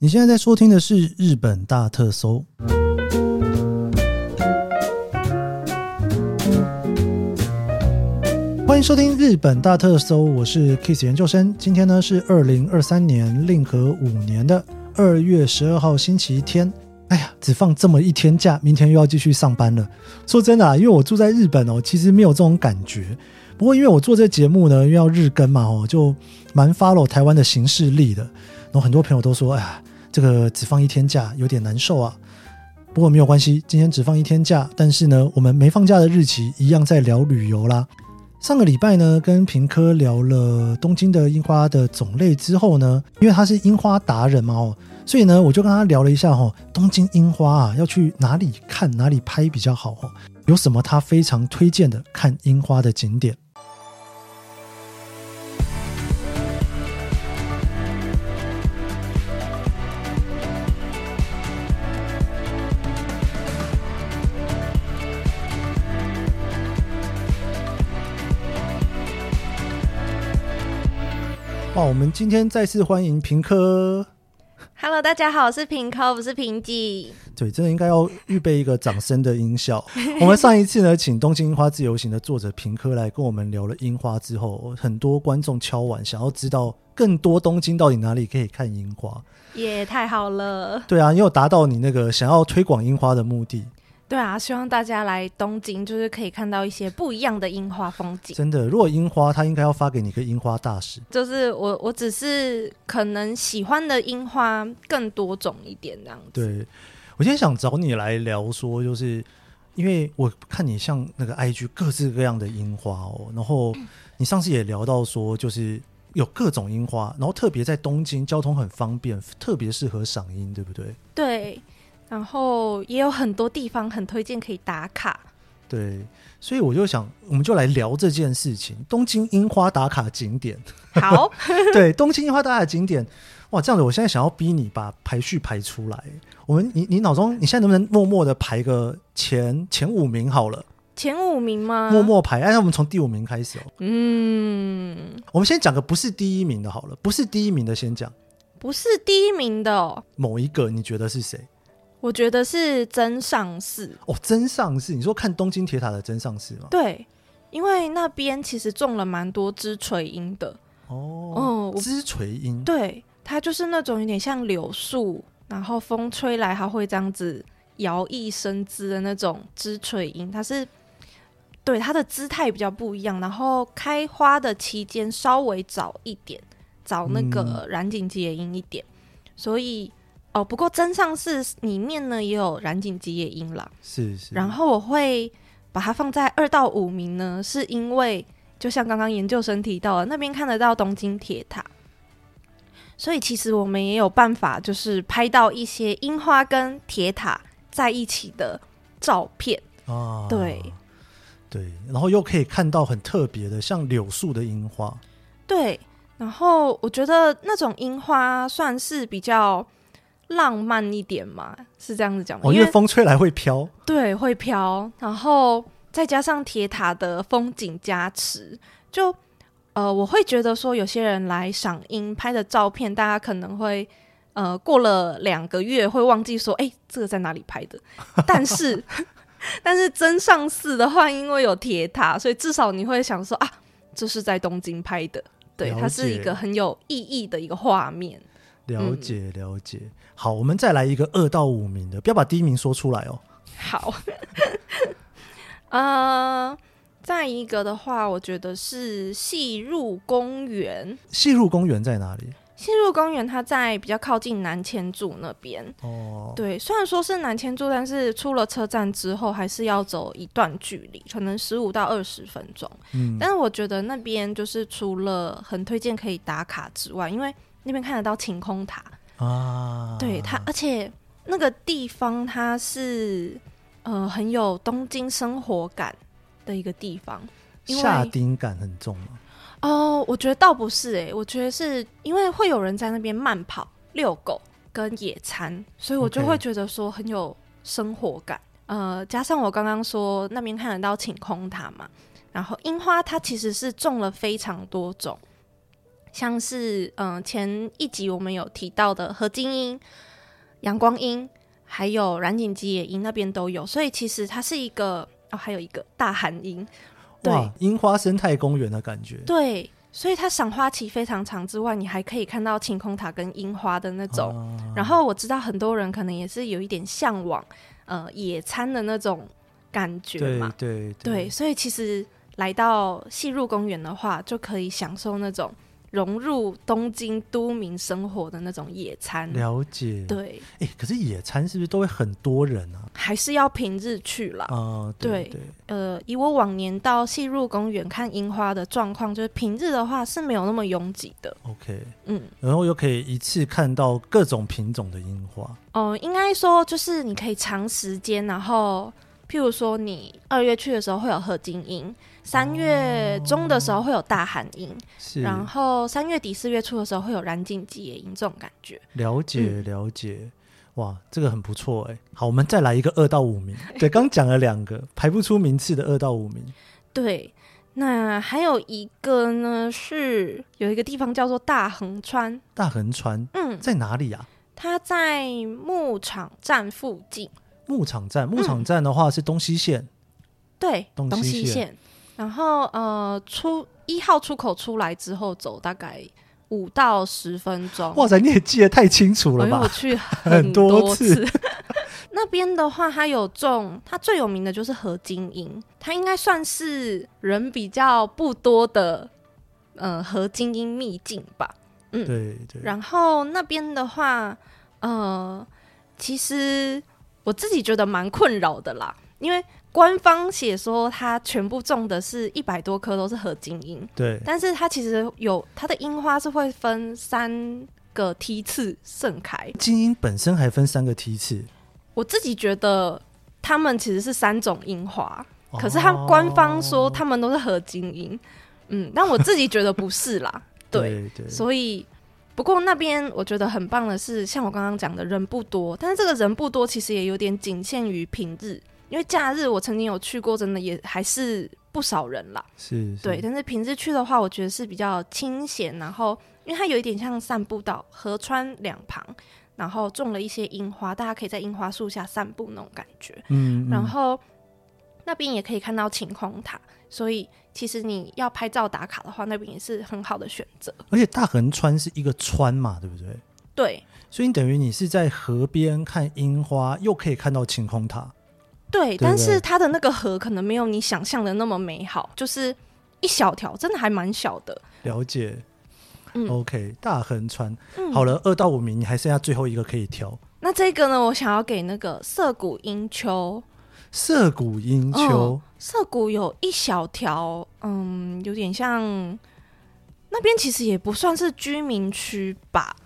你现在在收听的是日本大特搜，欢迎收听日本大特搜，我是 Kiss 研究生。今天呢是二零二三年令和五年的二月十二号星期天。哎呀，只放这么一天假，明天又要继续上班了。说真的啊，因为我住在日本哦，其实没有这种感觉。不过因为我做这节目呢，因为要日更嘛，哦，就蛮 follow 台湾的行事历的。然后很多朋友都说，哎呀。这个只放一天假有点难受啊，不过没有关系，今天只放一天假，但是呢，我们没放假的日期一样在聊旅游啦。上个礼拜呢，跟平科聊了东京的樱花的种类之后呢，因为他是樱花达人嘛哦，所以呢，我就跟他聊了一下哦，东京樱花啊，要去哪里看哪里拍比较好哦，有什么他非常推荐的看樱花的景点。我们今天再次欢迎平科。Hello，大家好，我是平科，不是平记。对，真的应该要预备一个掌声的音效。我们上一次呢，请东京樱花自由行的作者平科来跟我们聊了樱花之后，很多观众敲碗想要知道更多东京到底哪里可以看樱花。也、yeah, 太好了。对啊，你有达到你那个想要推广樱花的目的。对啊，希望大家来东京，就是可以看到一些不一样的樱花风景。真的，如果樱花，他应该要发给你一个樱花大使。就是我，我只是可能喜欢的樱花更多种一点这样子。对，我今天想找你来聊说，就是因为我看你像那个 IG 各式各样的樱花哦，然后你上次也聊到说，就是有各种樱花，然后特别在东京交通很方便，特别适合赏樱，对不对？对。然后也有很多地方很推荐可以打卡，对，所以我就想，我们就来聊这件事情。东京樱花打卡景点，好，对，东京樱花打卡景点，哇，这样子，我现在想要逼你把排序排出来。我们，你，你脑中，你现在能不能默默的排个前前五名好了？前五名吗？默默排，哎，那我们从第五名开始哦。嗯，我们先讲个不是第一名的好了，不是第一名的先讲，不是第一名的哦，某一个，你觉得是谁？我觉得是真上寺哦，真上寺，你说看东京铁塔的真上寺吗？对，因为那边其实种了蛮多枝垂樱的哦，嗯，枝垂樱，对，它就是那种有点像柳树，然后风吹来它会这样子摇曳生姿的那种枝垂樱，它是对它的姿态比较不一样，然后开花的期间稍微早一点，早那个染井吉野樱一点，嗯，所以。哦，不过真上寺里面呢也有染井吉野樱啦，是是。然后我会把它放在二到五名呢，是因为就像刚刚研究生提到的，那边看得到东京铁塔，所以其实我们也有办法，就是拍到一些樱花跟铁塔在一起的照片啊。对对，然后又可以看到很特别的，像柳树的樱花。对，然后我觉得那种樱花算是比较。浪漫一点嘛，是这样子讲吗？哦，因为风吹来会飘，对，会飘。然后再加上铁塔的风景加持，就呃，我会觉得说，有些人来赏樱拍的照片，大家可能会呃，过了两个月会忘记说，哎，这个在哪里拍的？但是 但是真上寺的话，因为有铁塔，所以至少你会想说啊，这是在东京拍的，对，它是一个很有意义的一个画面。了解了解，好，我们再来一个二到五名的，不要把第一名说出来哦。好，呃，再一个的话，我觉得是细入公园。细入公园在哪里？细入公园它在比较靠近南千住那边。哦，对，虽然说是南千住，但是出了车站之后还是要走一段距离，可能十五到二十分钟。嗯，但是我觉得那边就是除了很推荐可以打卡之外，因为那边看得到晴空塔啊，对它，而且那个地方它是呃很有东京生活感的一个地方，下町感很重吗？哦，我觉得倒不是诶、欸，我觉得是因为会有人在那边慢跑、遛狗跟野餐，所以我就会觉得说很有生活感。呃，加上我刚刚说那边看得到晴空塔嘛，然后樱花它其实是种了非常多种。像是嗯、呃、前一集我们有提到的河津樱、阳光樱，还有染井吉野樱那边都有，所以其实它是一个哦，还有一个大寒樱，对，樱花生态公园的感觉，对。所以它赏花期非常长之外，你还可以看到晴空塔跟樱花的那种。啊、然后我知道很多人可能也是有一点向往，呃，野餐的那种感觉嘛。对对对，对。所以其实来到细入公园的话，就可以享受那种。融入东京都民生活的那种野餐，了解。对，哎、欸，可是野餐是不是都会很多人啊？还是要平日去啦。啊、呃，对对，对。呃，以我往年到细入公园看樱花的状况，就是平日的话是没有那么拥挤的。OK，嗯，然后又可以一次看到各种品种的樱花。哦、呃，应该说就是你可以长时间，然后譬如说你二月去的时候会有河津樱。三月中的时候会有大寒樱，是，然后三月底四月初的时候会有燃尽吉野樱，这种感觉。了解了解，嗯、哇，这个很不错哎。好，我们再来一个二到五名。对，刚讲了两个排不出名次的二到五名。对，那还有一个呢，是有一个地方叫做大横川。大横川，嗯，在哪里啊？它在牧场站附近。牧场站，牧场站的话是东西线。嗯、对，东西线。然后呃，出一号出口出来之后，走大概五到十分钟。哇塞，你也记得太清楚了吧？我去很多次。那边的话，它有种，它最有名的就是合金樱，它应该算是人比较不多的呃合金樱秘境吧。嗯，对对。然后那边的话，呃，其实我自己觉得蛮困扰的啦，因为。官方写说，它全部种的是一百多棵都是合金樱，对。但是它其实有它的樱花是会分三个梯次盛开，金樱本身还分三个梯次。我自己觉得他们其实是三种樱花，哦，可是他官方说他们都是合金樱，嗯，但我自己觉得不是啦，对，对对。所以不过那边我觉得很棒的是，像我刚刚讲的人不多，但是这个人不多其实也有点仅限于平日。因为假日我曾经有去过，真的也还是不少人啦。是，是，对。但是平日去的话，我觉得是比较清闲，然后因为它有一点像散步道，河川两旁，然后种了一些樱花，大家可以在樱花树下散步那种感觉。嗯，嗯。然后那边也可以看到晴空塔，所以其实你要拍照打卡的话，那边也是很好的选择。而且大横川是一个川嘛，对不对？对。所以你等于你是在河边看樱花，又可以看到晴空塔。对，但是它的那个河可能没有你想象的那么美好，就是一小条，真的还蛮小的。了解，嗯，OK，大横川，嗯，好了，二到五名，你还剩下最后一个可以挑。那这个呢，我想要给那个涩谷樱丘。涩谷樱丘，涩谷有一小条，嗯，有点像那边其实也不算是居民区吧，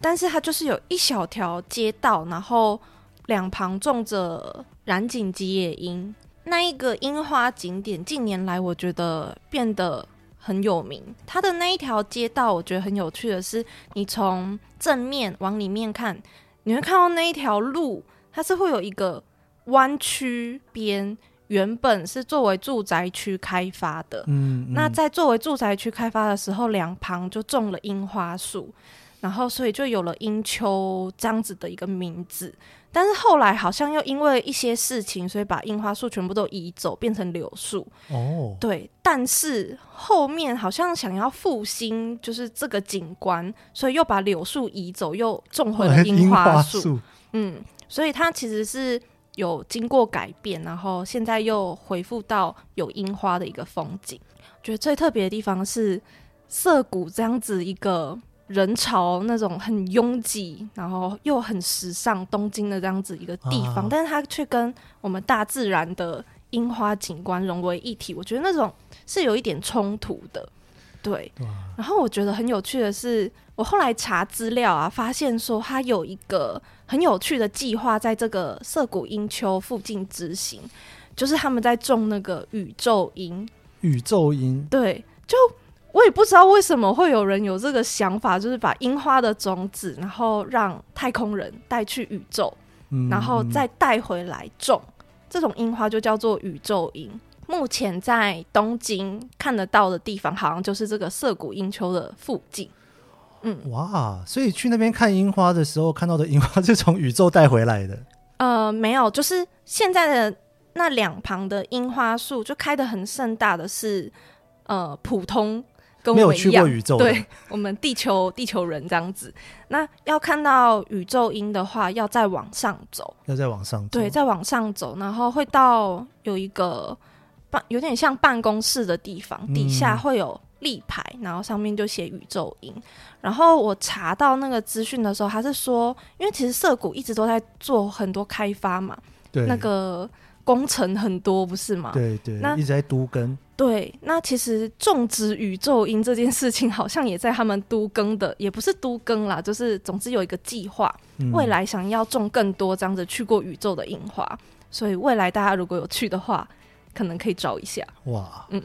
但是它就是有一小条街道，然后两旁种着。染井吉野樱那一个樱花景点，近年来我觉得变得很有名。它的那一条街道，我觉得很有趣的是，你从正面往里面看，你会看到那一条路，它是会有一个弯曲边，原本是作为住宅区开发的。嗯，嗯，那在作为住宅区开发的时候，两旁就种了樱花树，然后所以就有了樱丘这样子的一个名字。但是后来好像又因为一些事情，所以把樱花树全部都移走，变成柳树。哦，对。但是后面好像想要复兴，就是这个景观，所以又把柳树移走，又种回了樱花树。嗯，所以它其实是有经过改变，然后现在又恢复到有樱花的一个风景。我觉得最特别的地方是涩谷这样子一个。人潮那种很拥挤，然后又很时尚，东京的这样子一个地方，啊、但是它却跟我们大自然的樱花景观融为一体，我觉得那种是有一点冲突的，对。然后我觉得很有趣的是，我后来查资料啊，发现说它有一个很有趣的计划，在这个涩谷樱丘附近执行，就是他们在种那个宇宙樱。宇宙樱，对，就。我也不知道为什么会有人有这个想法，就是把樱花的种子，然后让太空人带去宇宙，嗯、然后再带回来种。这种樱花就叫做宇宙樱。目前在东京看得到的地方，好像就是这个涩谷樱丘的附近。嗯，哇，所以去那边看樱花的时候，看到的樱花是从宇宙带回来的？呃，没有，就是现在的那两旁的樱花树就开的很盛大的是，呃，普通。跟我没有去过宇宙，对我们地球 地球人这样子。那要看到宇宙音的话，要再往上走，要再往上走，对，再往上走，然后会到有一个办，有点像办公室的地方，嗯、底下会有立牌，然后上面就写宇宙樱。然后我查到那个资讯的时候，他是说，因为其实涩谷一直都在做很多开发嘛，对，那个工程很多，不是吗？对对，那一直在都更。对，那其实种植宇宙樱这件事情，好像也在他们都更的，也不是都更啦，就是总之有一个计划，嗯、未来想要种更多这样子去过宇宙的樱花，所以未来大家如果有去的话，可能可以找一下。哇，嗯，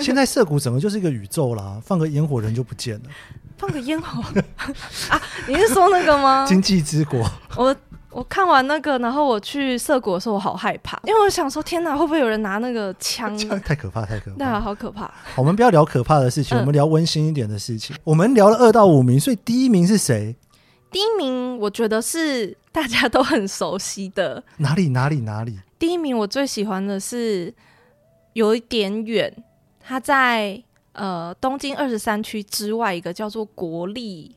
现在涩谷整个就是一个宇宙啦，放个烟火人就不见了，放个烟火 啊？你是说那个吗？经济之国，我。我看完那个，然后我去涩谷的时候，我好害怕，因为我想说，天哪，会不会有人拿那个枪？太可怕，太可怕！对啊，好可怕。我们不要聊可怕的事情，嗯、我们聊温馨一点的事情。我们聊了二到五名，所以第一名是谁？第一名我觉得是大家都很熟悉的。哪里哪里哪里？第一名我最喜欢的是有一点远，他在呃东京二十三区之外一个叫做国立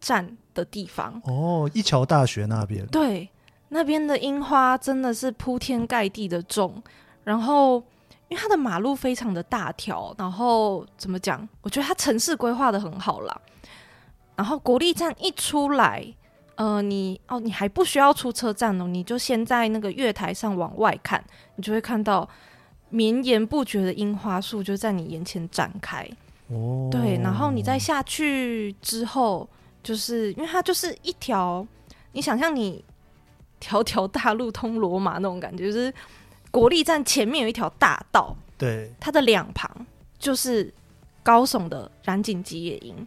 站的地方哦，一桥大学那边，对，那边的樱花真的是铺天盖地的种，然后因为它的马路非常的大条，然后怎么讲？我觉得它城市规划的很好啦。然后国立站一出来，呃，你哦，你还不需要出车站哦，你就先在那个月台上往外看，你就会看到绵延不绝的樱花树就在你眼前展开。哦，对，然后你再下去之后。就是因为它就是一条，你想象你条条大路通罗马那种感觉，就是国立站前面有一条大道，对，它的两旁就是高耸的染井吉野樱，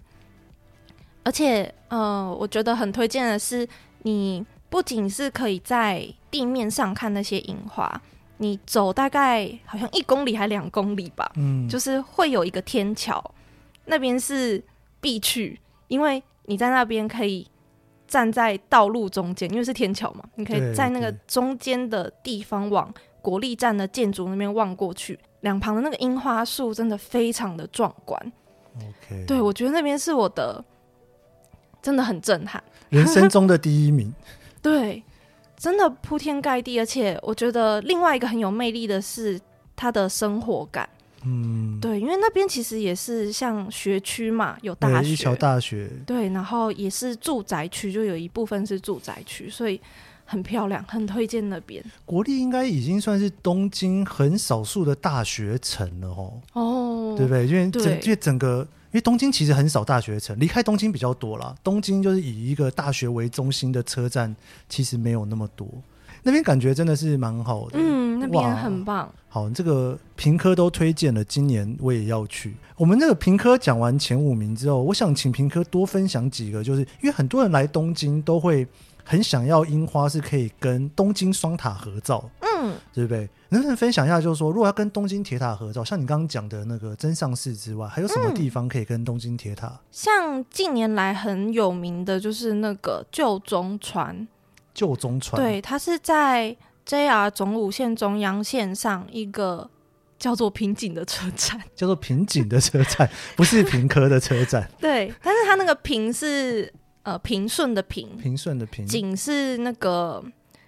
而且呃，我觉得很推荐的是，你不仅是可以在地面上看那些樱花，你走大概好像一公里还两公里吧，嗯，就是会有一个天桥，那边是必去，因为。你在那边可以站在道路中间，因为是天桥嘛，你可以在那个中间的地方往国立站的建筑那边望过去，两旁的那个樱花树真的非常的壮观。OK，对，我觉得那边是我的，真的很震撼，人生中的第一名。对，真的铺天盖地，而且我觉得另外一个很有魅力的是它的生活感。嗯，对，因为那边其实也是像学区嘛，有大学，一桥大学，对，然后也是住宅区，就有一部分是住宅区，所以很漂亮，很推荐那边。国立应该已经算是东京很少数的大学城了哦，哦，对不对？因为整，因为整个，因为东京其实很少大学城，离开东京比较多啦。东京就是以一个大学为中心的车站，其实没有那么多。那边感觉真的是蛮好的，嗯，那边很棒。好，这个平科都推荐了，今年我也要去。我们那个平科讲完前五名之后，我想请平科多分享几个，就是因为很多人来东京都会很想要樱花，是可以跟东京双塔合照，嗯，对不对？能不能分享一下，就是说如果要跟东京铁塔合照，像你刚刚讲的那个真上寺之外，还有什么地方可以跟东京铁塔？像近年来很有名的就是那个旧中川。旧中川，对，它是在 JR 总武线中央线上一个叫做平井的车站，叫做平井的车站，不是平科的车站。对，但是它那个平是呃平顺的平，平顺的平，井是那个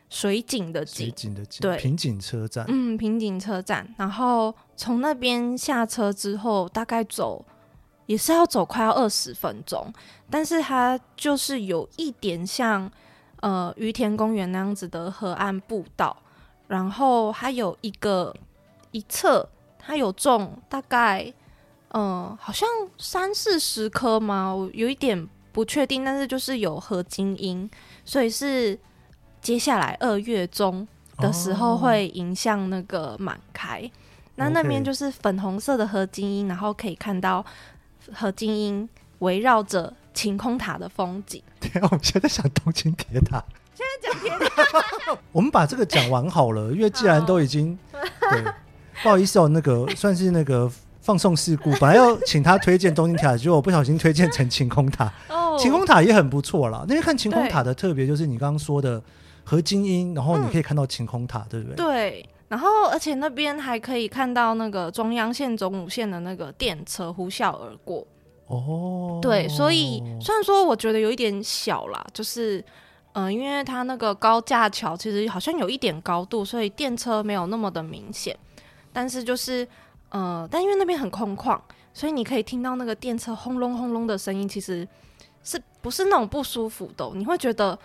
水井的井，水井的井，对，平井车站，嗯，平井车站。然后从那边下车之后，大概走也是要走快要二十分钟，但是它就是有一点像。呃，于田公园那样子的河岸步道，然后它有一个一侧，它有种大概，呃，好像三四十棵吗？我有一点不确定，但是就是有合金樱，所以是接下来二月中的时候会迎向那个满开。哦、那那边就是粉红色的合金樱，然后可以看到合金樱围绕着。晴空塔的风景。对，我们现在想东京铁塔。现在讲铁塔。我们把这个讲完好了，因为既然都已经，对，不好意思哦，那个算是那个放送事故，本来要请他推荐东京铁塔，结果我不小心推荐成晴空塔。哦，晴空塔也很不错啦。那边看晴空塔的特别就是你刚刚说的和精英，然后你可以看到晴空塔，嗯、对不对？对。然后，而且那边还可以看到那个中央线、总武线的那个电车呼啸而过。哦，对，所以虽然说我觉得有一点小啦，就是，嗯、呃，因为它那个高架桥其实好像有一点高度，所以电车没有那么的明显。但是就是，呃，但因为那边很空旷，所以你可以听到那个电车轰隆轰隆的声音，其实是不是那种不舒服的？你会觉得，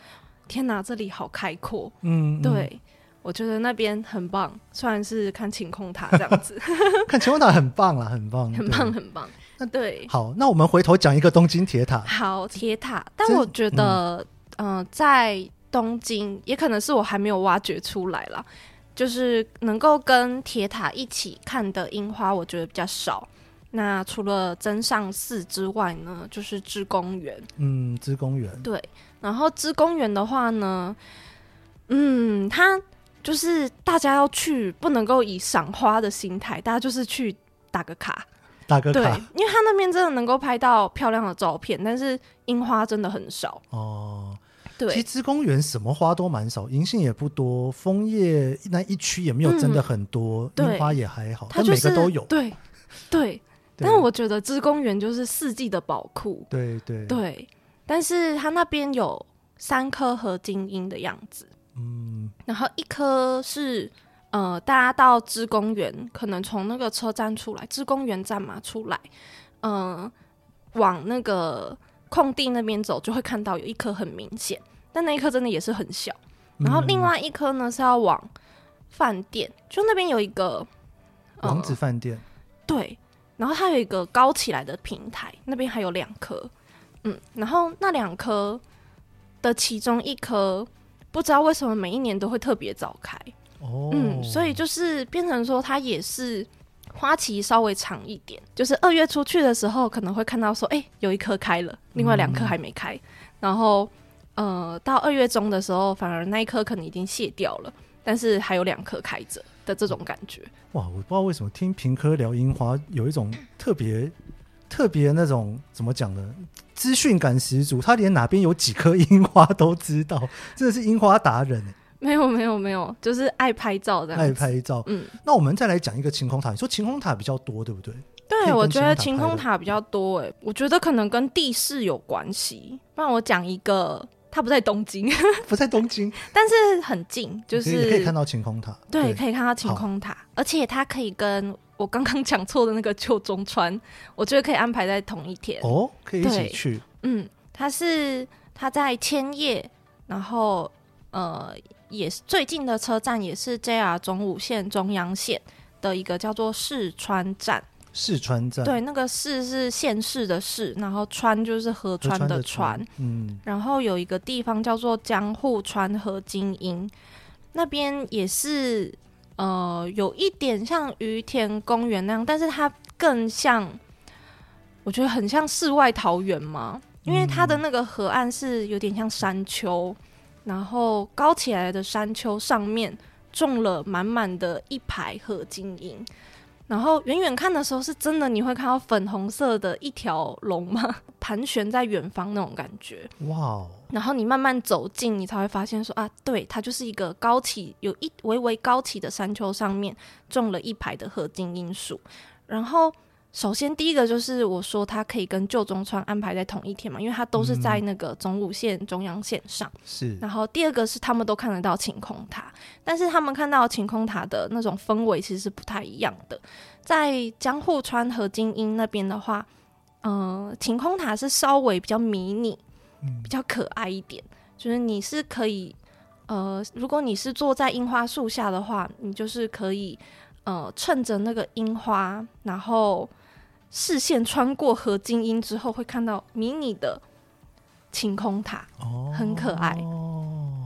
天哪，这里好开阔。嗯，对。嗯我觉得那边很棒，虽然是看晴空塔这样子，看晴空塔很棒啦，很棒，很棒，很棒。那对，好，那我们回头讲一个东京铁塔。好，铁塔，但我觉得，嗯、呃，在东京也可能是我还没有挖掘出来啦，就是能够跟铁塔一起看的樱花，我觉得比较少。那除了真上寺之外呢，就是芝公园。嗯，芝公园。对，然后芝公园的话呢，嗯，它。就是大家要去，不能够以赏花的心态，大家就是去打个卡，打个卡。对，因为他那边真的能够拍到漂亮的照片，但是樱花真的很少哦。对，其实芝公园什么花都蛮少，银杏也不多，枫叶那一区也没有真的很多，樱、嗯、花也还好，它、就是、每个都有。对对，但是我觉得芝公园就是四季的宝库。对对对，但是它那边有三颗合金樱的样子。嗯，然后一颗是呃，大家到芝公园，可能从那个车站出来，芝公园站嘛出来，嗯、呃，往那个空地那边走，就会看到有一颗很明显，但那一颗真的也是很小。然后另外一颗呢是要往饭店，就那边有一个、呃、王子饭店，对，然后它有一个高起来的平台，那边还有两颗，嗯，然后那两颗的其中一颗。不知道为什么每一年都会特别早开哦，嗯，所以就是变成说它也是花期稍微长一点，就是二月出去的时候可能会看到说，哎、欸，有一颗开了，另外两颗还没开，嗯、然后呃，到二月中的时候，反而那一颗可能已经谢掉了，但是还有两颗开着的这种感觉。哇，我不知道为什么听平科聊樱花有一种特别特别那种怎么讲呢？资讯感十足，他连哪边有几颗樱花都知道，真的是樱花达人。没有没有没有，就是爱拍照的。爱拍照。嗯，那我们再来讲一个晴空塔。你说晴空塔比较多，对不对？对，我觉得晴空塔比较多。哎，我觉得可能跟地势有关系。不然我讲一个，它不在东京，不在东京，但是很近，就是可以，可以看到晴空塔。对，对可以看到晴空塔，而且它可以跟。我刚刚讲错的那个旧中川，我觉得可以安排在同一天哦，可以一起去。嗯，它是它在千叶，然后呃，也是最近的车站，也是 JR 总武线中央线的一个叫做市川站。市川站，对，那个市是县市的市，然后川就是河川的川。嗯，然后有一个地方叫做江户川河精英，那边也是。呃，有一点像于田公园那样，但是它更像，我觉得很像世外桃源嘛，因为它的那个河岸是有点像山丘，然后高起来的山丘上面种了满满的一排合金樱。然后远远看的时候，是真的你会看到粉红色的一条龙吗？盘旋在远方那种感觉。哇哦！然后你慢慢走近，你才会发现说啊，对，它就是一个高起有一微微高起的山丘上面种了一排的合金樱树。然后首先第一个就是我说它可以跟旧中川安排在同一天嘛，因为它都是在那个总武线中央线上。是。然后第二个是他们都看得到晴空塔。但是他们看到晴空塔的那种氛围其实是不太一样的，在江户川和金鹰那边的话，呃，晴空塔是稍微比较迷你，比较可爱一点，嗯、就是你是可以，呃，如果你是坐在樱花树下的话，你就是可以，呃，趁着那个樱花，然后视线穿过河津樱之后，会看到迷你的晴空塔，哦，很可爱，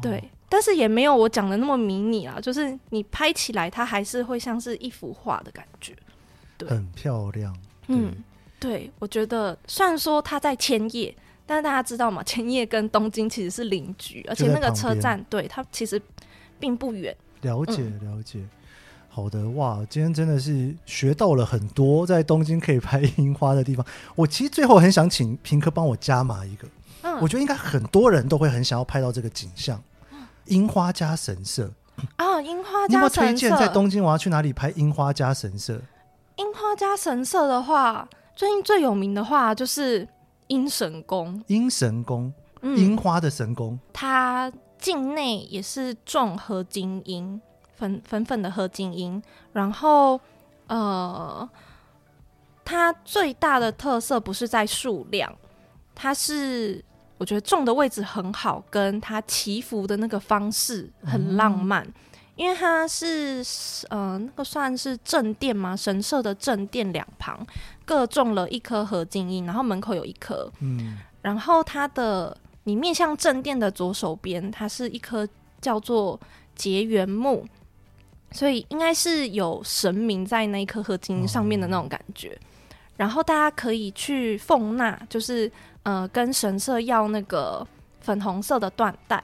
对。但是也没有我讲的那么迷你啊，就是你拍起来，它还是会像是一幅画的感觉，对，很漂亮。嗯，对，我觉得虽然说它在千叶，但是大家知道吗？千叶跟东京其实是邻居，而且那个车站对它其实并不远。了解了解。好的，哇，今天真的是学到了很多，在东京可以拍樱花的地方。我其实最后很想请平科帮我加码一个，嗯，我觉得应该很多人都会很想要拍到这个景象，樱花加神社啊，樱花加神社。你有没有推荐在东京我要去哪里拍樱花加神社？樱花加神社的话，最近最有名的话就是樱神宫，樱神宫，樱花的神宫，它境内也是种合金樱。粉粉粉的合金樱，然后呃，它最大的特色不是在数量，它是我觉得种的位置很好，跟它祈福的那个方式很浪漫，嗯、因为它是呃那个算是正殿嘛，神社的正殿两旁各种了一颗合金樱，然后门口有一颗，嗯，然后它的你面向正殿的左手边，它是一颗叫做结缘木。所以应该是有神明在那一颗合金上面的那种感觉，哦、然后大家可以去奉纳，就是呃跟神社要那个粉红色的缎带，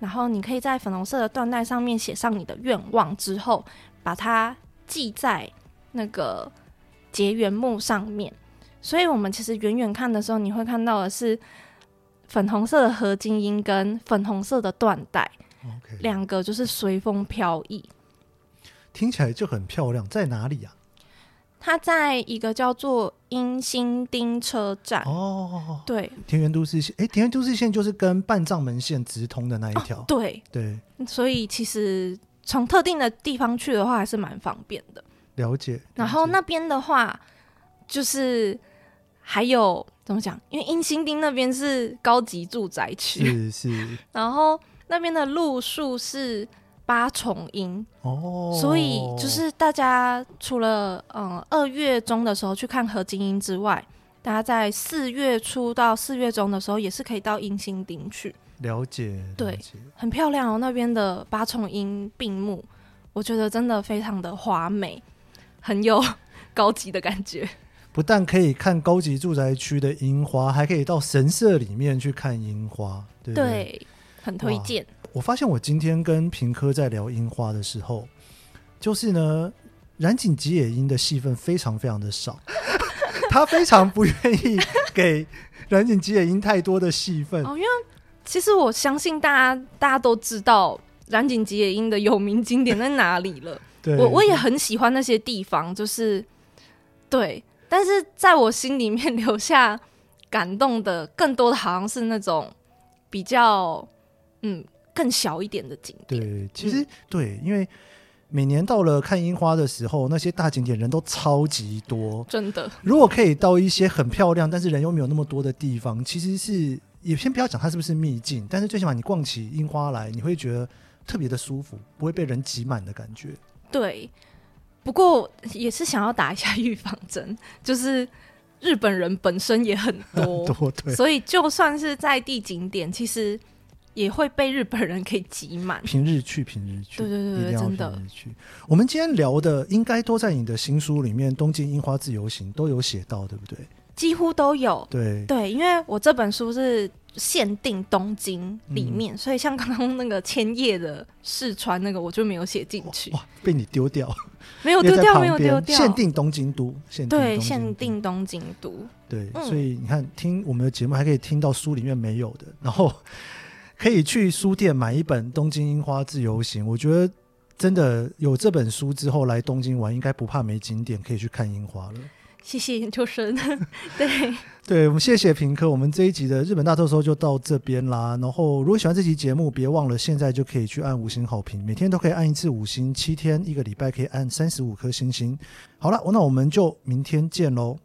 然后你可以在粉红色的缎带上面写上你的愿望之后，把它系在那个结缘木上面。所以我们其实远远看的时候，你会看到的是粉红色的合金音跟粉红色的缎带，两.个就是随风飘逸。听起来就很漂亮，在哪里呀、啊？它在一个叫做英新町车站哦，对，田园都市线，哎，田园都市线就是跟半藏门线直通的那一条，哦、对对，所以其实从特定的地方去的话，还是蛮方便的。了解。了解，然后那边的话，就是还有怎么讲？因为英新町那边是高级住宅区，是是，然后那边的路数是。八重樱哦，所以就是大家除了嗯二月中的时候去看合金樱之外，大家在四月初到四月中的时候也是可以到鹰心町去了解。了解对，很漂亮哦，那边的八重樱并木，我觉得真的非常的华美，很有 高级的感觉。不但可以看高级住宅区的樱花，还可以到神社里面去看樱花，对不对？对，很推荐。我发现我今天跟平科在聊樱花的时候，就是呢，染井吉野樱的戏份非常非常的少，他非常不愿意给染井吉野樱太多的戏份。哦，因为其实我相信大家大家都知道染井吉野樱的有名景点在哪里了。对，我我也很喜欢那些地方，就是对，但是在我心里面留下感动的更多的好像是那种比较嗯。更小一点的景点，对，其实、嗯、对，因为每年到了看樱花的时候，那些大景点人都超级多，真的。如果可以到一些很漂亮，但是人又没有那么多的地方，其实是也先不要讲它是不是秘境，但是最起码你逛起樱花来，你会觉得特别的舒服，不会被人挤满的感觉。对，不过也是想要打一下预防针，就是日本人本身也很多，很多对，所以就算是在地景点，其实。也会被日本人给挤满。平日去，平日去，对对对，对，真的。我们今天聊的应该都在你的新书里面，《东京樱花自由行》都有写到，对不对？几乎都有。对对，因为我这本书是限定东京里面，嗯、所以像刚刚那个千叶的试穿那个，我就没有写进去。哇，被你丢掉？没有丢掉，没有丢掉。限定东京都，限定对，限定东京都。对，所以你看，听我们的节目还可以听到书里面没有的，然后。可以去书店买一本《东京樱花自由行》，我觉得真的有这本书之后来东京玩，应该不怕没景点可以去看樱花了。谢谢研究生，对对，我们谢谢平科，我们这一集的日本大特搜就到这边啦。然后如果喜欢这期节目，别忘了现在就可以去按五星好评，每天都可以按一次五星，七天一个礼拜可以按三十五颗星星。好了，那我们就明天见喽。